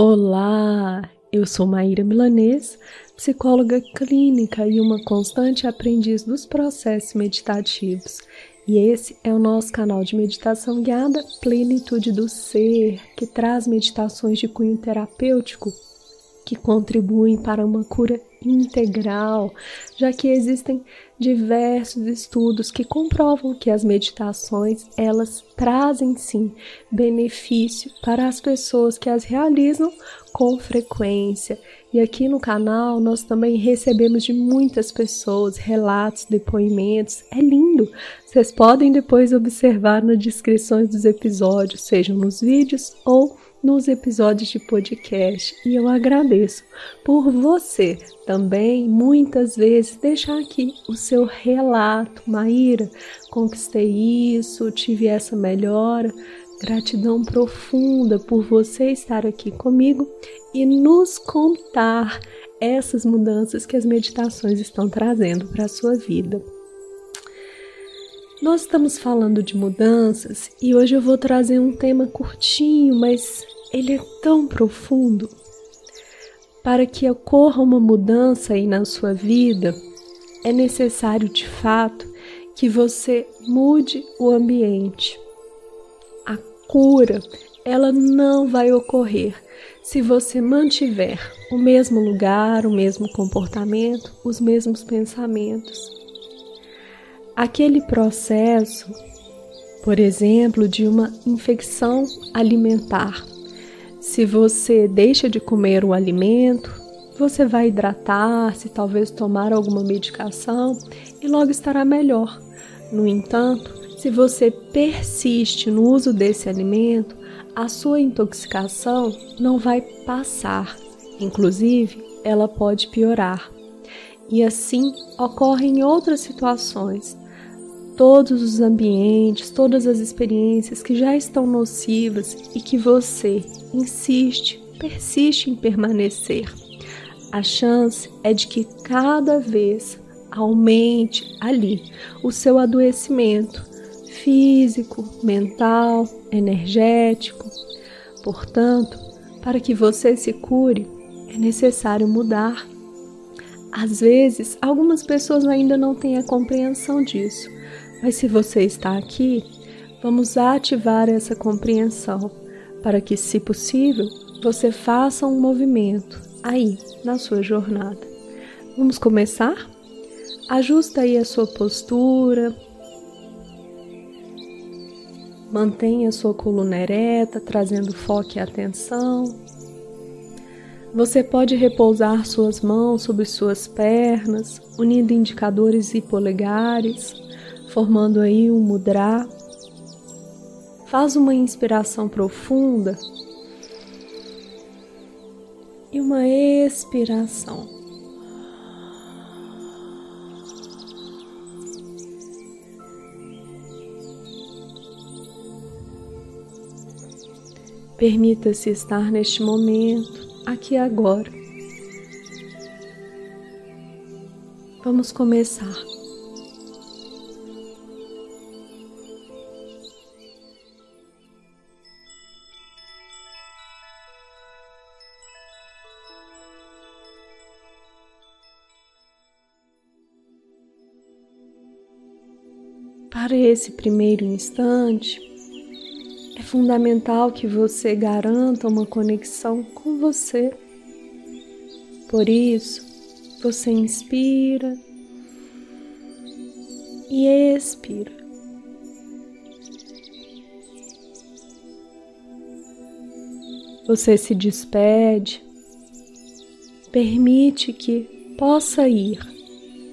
Olá, eu sou Maíra Milanês, psicóloga clínica e uma constante aprendiz dos processos meditativos. E esse é o nosso canal de meditação guiada Plenitude do Ser, que traz meditações de cunho terapêutico que contribuem para uma cura integral, já que existem diversos estudos que comprovam que as meditações elas trazem sim benefício para as pessoas que as realizam com frequência. E aqui no canal nós também recebemos de muitas pessoas relatos, depoimentos. É lindo. Vocês podem depois observar nas descrições dos episódios, sejam nos vídeos ou nos episódios de podcast e eu agradeço por você também muitas vezes deixar aqui o seu relato, Maíra, conquistei isso, tive essa melhora. Gratidão profunda por você estar aqui comigo e nos contar essas mudanças que as meditações estão trazendo para a sua vida. Nós estamos falando de mudanças e hoje eu vou trazer um tema curtinho, mas ele é tão profundo. Para que ocorra uma mudança aí na sua vida, é necessário de fato que você mude o ambiente. A cura, ela não vai ocorrer se você mantiver o mesmo lugar, o mesmo comportamento, os mesmos pensamentos aquele processo, por exemplo, de uma infecção alimentar. Se você deixa de comer o alimento, você vai hidratar-se, talvez tomar alguma medicação e logo estará melhor. No entanto, se você persiste no uso desse alimento, a sua intoxicação não vai passar, inclusive, ela pode piorar. E assim ocorre em outras situações todos os ambientes, todas as experiências que já estão nocivas e que você insiste, persiste em permanecer. A chance é de que cada vez aumente ali o seu adoecimento físico, mental, energético. Portanto, para que você se cure, é necessário mudar. Às vezes, algumas pessoas ainda não têm a compreensão disso, mas se você está aqui, vamos ativar essa compreensão para que, se possível, você faça um movimento aí na sua jornada. Vamos começar? Ajusta aí a sua postura. Mantenha a sua coluna ereta, trazendo foco e atenção. Você pode repousar suas mãos sobre suas pernas, unindo indicadores e polegares formando aí um mudra. Faz uma inspiração profunda e uma expiração. Permita-se estar neste momento, aqui agora. Vamos começar. Para esse primeiro instante, é fundamental que você garanta uma conexão com você. Por isso, você inspira e expira. Você se despede, permite que possa ir,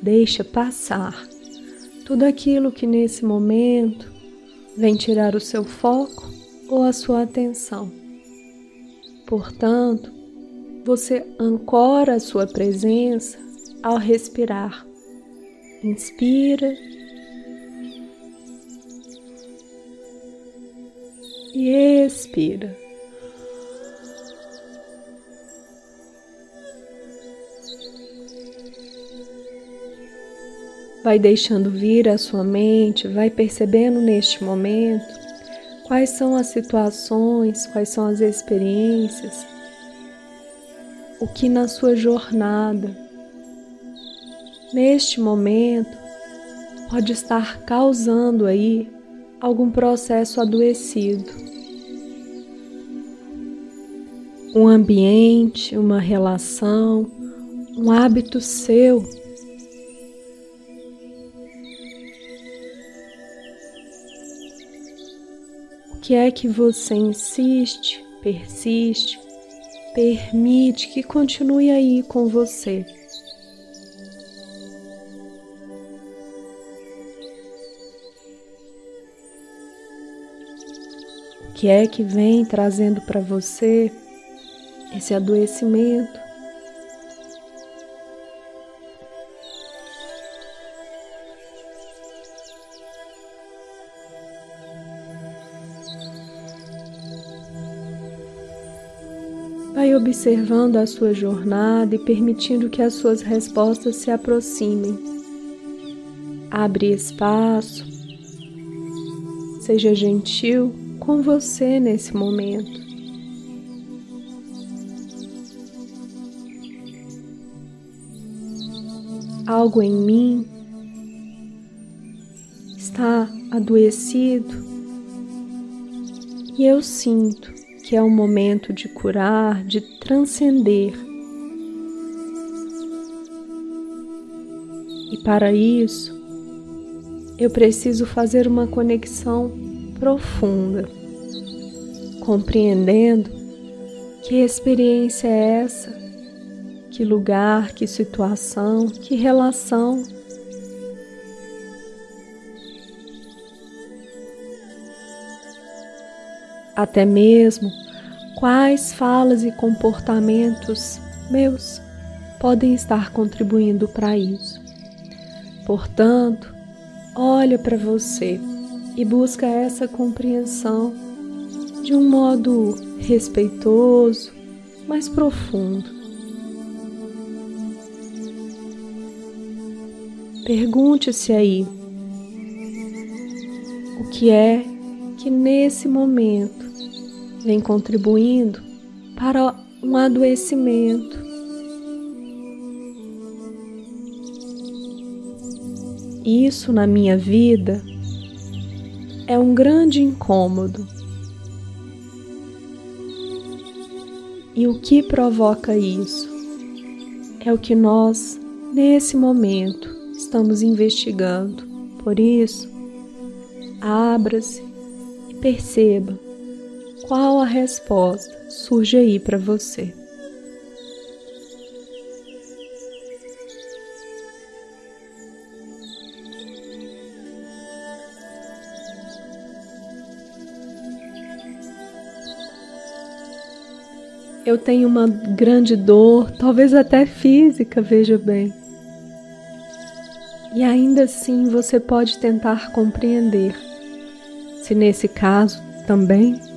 deixa passar tudo aquilo que nesse momento vem tirar o seu foco ou a sua atenção. Portanto, você ancora a sua presença ao respirar. Inspira e expira. Vai deixando vir a sua mente, vai percebendo neste momento quais são as situações, quais são as experiências o que na sua jornada, neste momento, pode estar causando aí algum processo adoecido. Um ambiente, uma relação, um hábito seu que é que você insiste, persiste, permite que continue aí com você. O que é que vem trazendo para você esse adoecimento? Vai observando a sua jornada e permitindo que as suas respostas se aproximem. Abre espaço. Seja gentil com você nesse momento. Algo em mim está adoecido e eu sinto que é o momento de curar, de transcender. E para isso, eu preciso fazer uma conexão profunda, compreendendo que experiência é essa, que lugar, que situação, que relação até mesmo quais falas e comportamentos meus podem estar contribuindo para isso. Portanto, olha para você e busca essa compreensão de um modo respeitoso, mais profundo. Pergunte-se aí o que é que nesse momento vem contribuindo para um adoecimento. Isso na minha vida é um grande incômodo. E o que provoca isso? É o que nós, nesse momento, estamos investigando. Por isso, abra-se e perceba qual a resposta surge aí para você. Eu tenho uma grande dor, talvez até física, veja bem. E ainda assim você pode tentar compreender se nesse caso também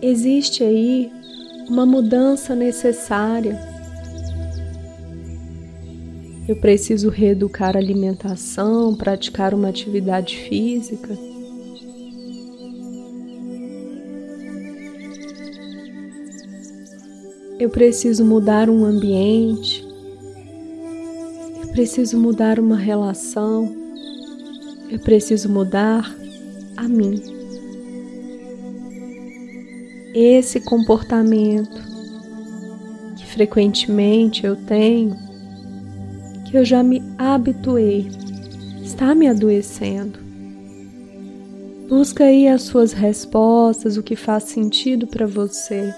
existe aí uma mudança necessária. Eu preciso reeducar a alimentação, praticar uma atividade física. Eu preciso mudar um ambiente. Eu preciso mudar uma relação. Eu preciso mudar a mim esse comportamento que frequentemente eu tenho, que eu já me habituei, está me adoecendo. Busca aí as suas respostas, o que faz sentido para você.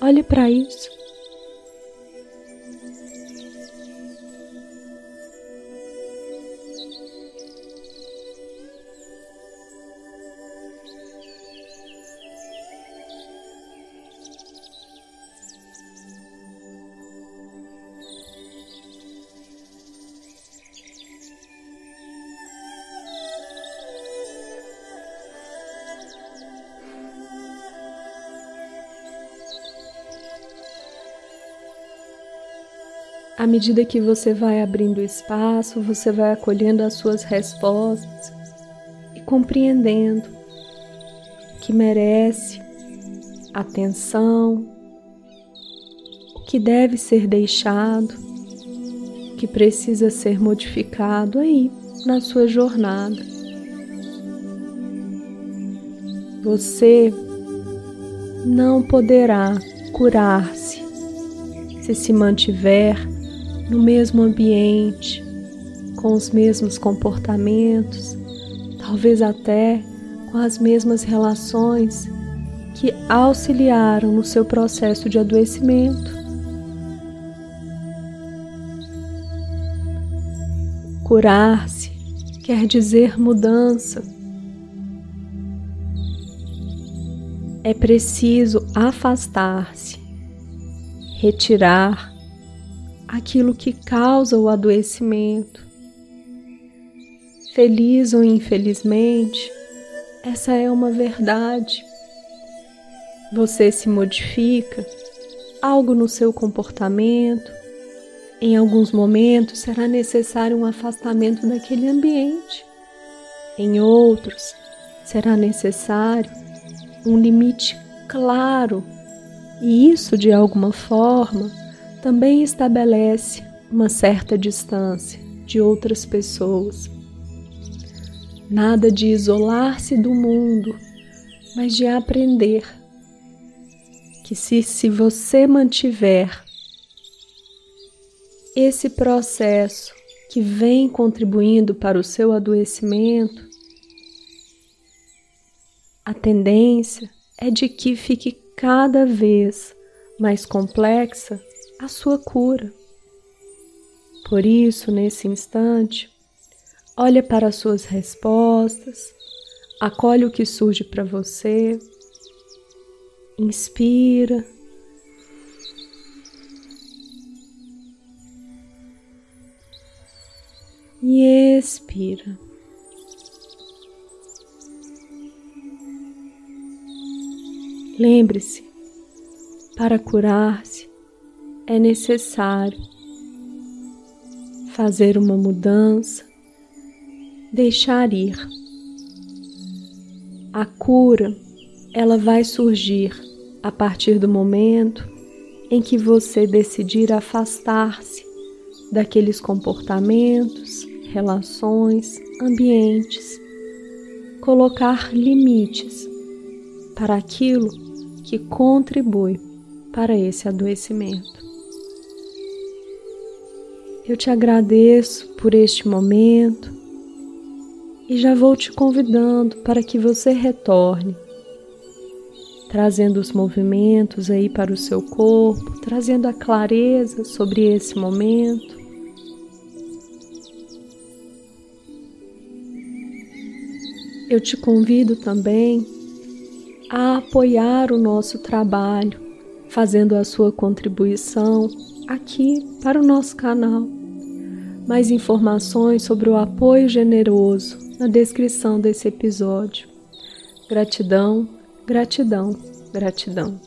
Olhe para isso. À medida que você vai abrindo espaço, você vai acolhendo as suas respostas e compreendendo que merece atenção, o que deve ser deixado, que precisa ser modificado aí na sua jornada. Você não poderá curar-se se se mantiver no mesmo ambiente, com os mesmos comportamentos, talvez até com as mesmas relações que auxiliaram no seu processo de adoecimento. Curar-se quer dizer mudança. É preciso afastar-se, retirar aquilo que causa o adoecimento. Feliz ou infelizmente, essa é uma verdade. Você se modifica, algo no seu comportamento. Em alguns momentos será necessário um afastamento daquele ambiente. Em outros, será necessário um limite claro, e isso de alguma forma também estabelece uma certa distância de outras pessoas. Nada de isolar-se do mundo, mas de aprender que se, se você mantiver esse processo que vem contribuindo para o seu adoecimento, a tendência é de que fique cada vez mais complexa a sua cura. Por isso, nesse instante, olha para as suas respostas, acolhe o que surge para você, inspira. E expira. Lembre-se, para curar-se é necessário fazer uma mudança deixar ir. A cura, ela vai surgir a partir do momento em que você decidir afastar-se daqueles comportamentos, relações, ambientes, colocar limites para aquilo que contribui para esse adoecimento. Eu te agradeço por este momento e já vou te convidando para que você retorne, trazendo os movimentos aí para o seu corpo, trazendo a clareza sobre esse momento. Eu te convido também a apoiar o nosso trabalho, fazendo a sua contribuição aqui para o nosso canal. Mais informações sobre o apoio generoso na descrição desse episódio. Gratidão, gratidão, gratidão.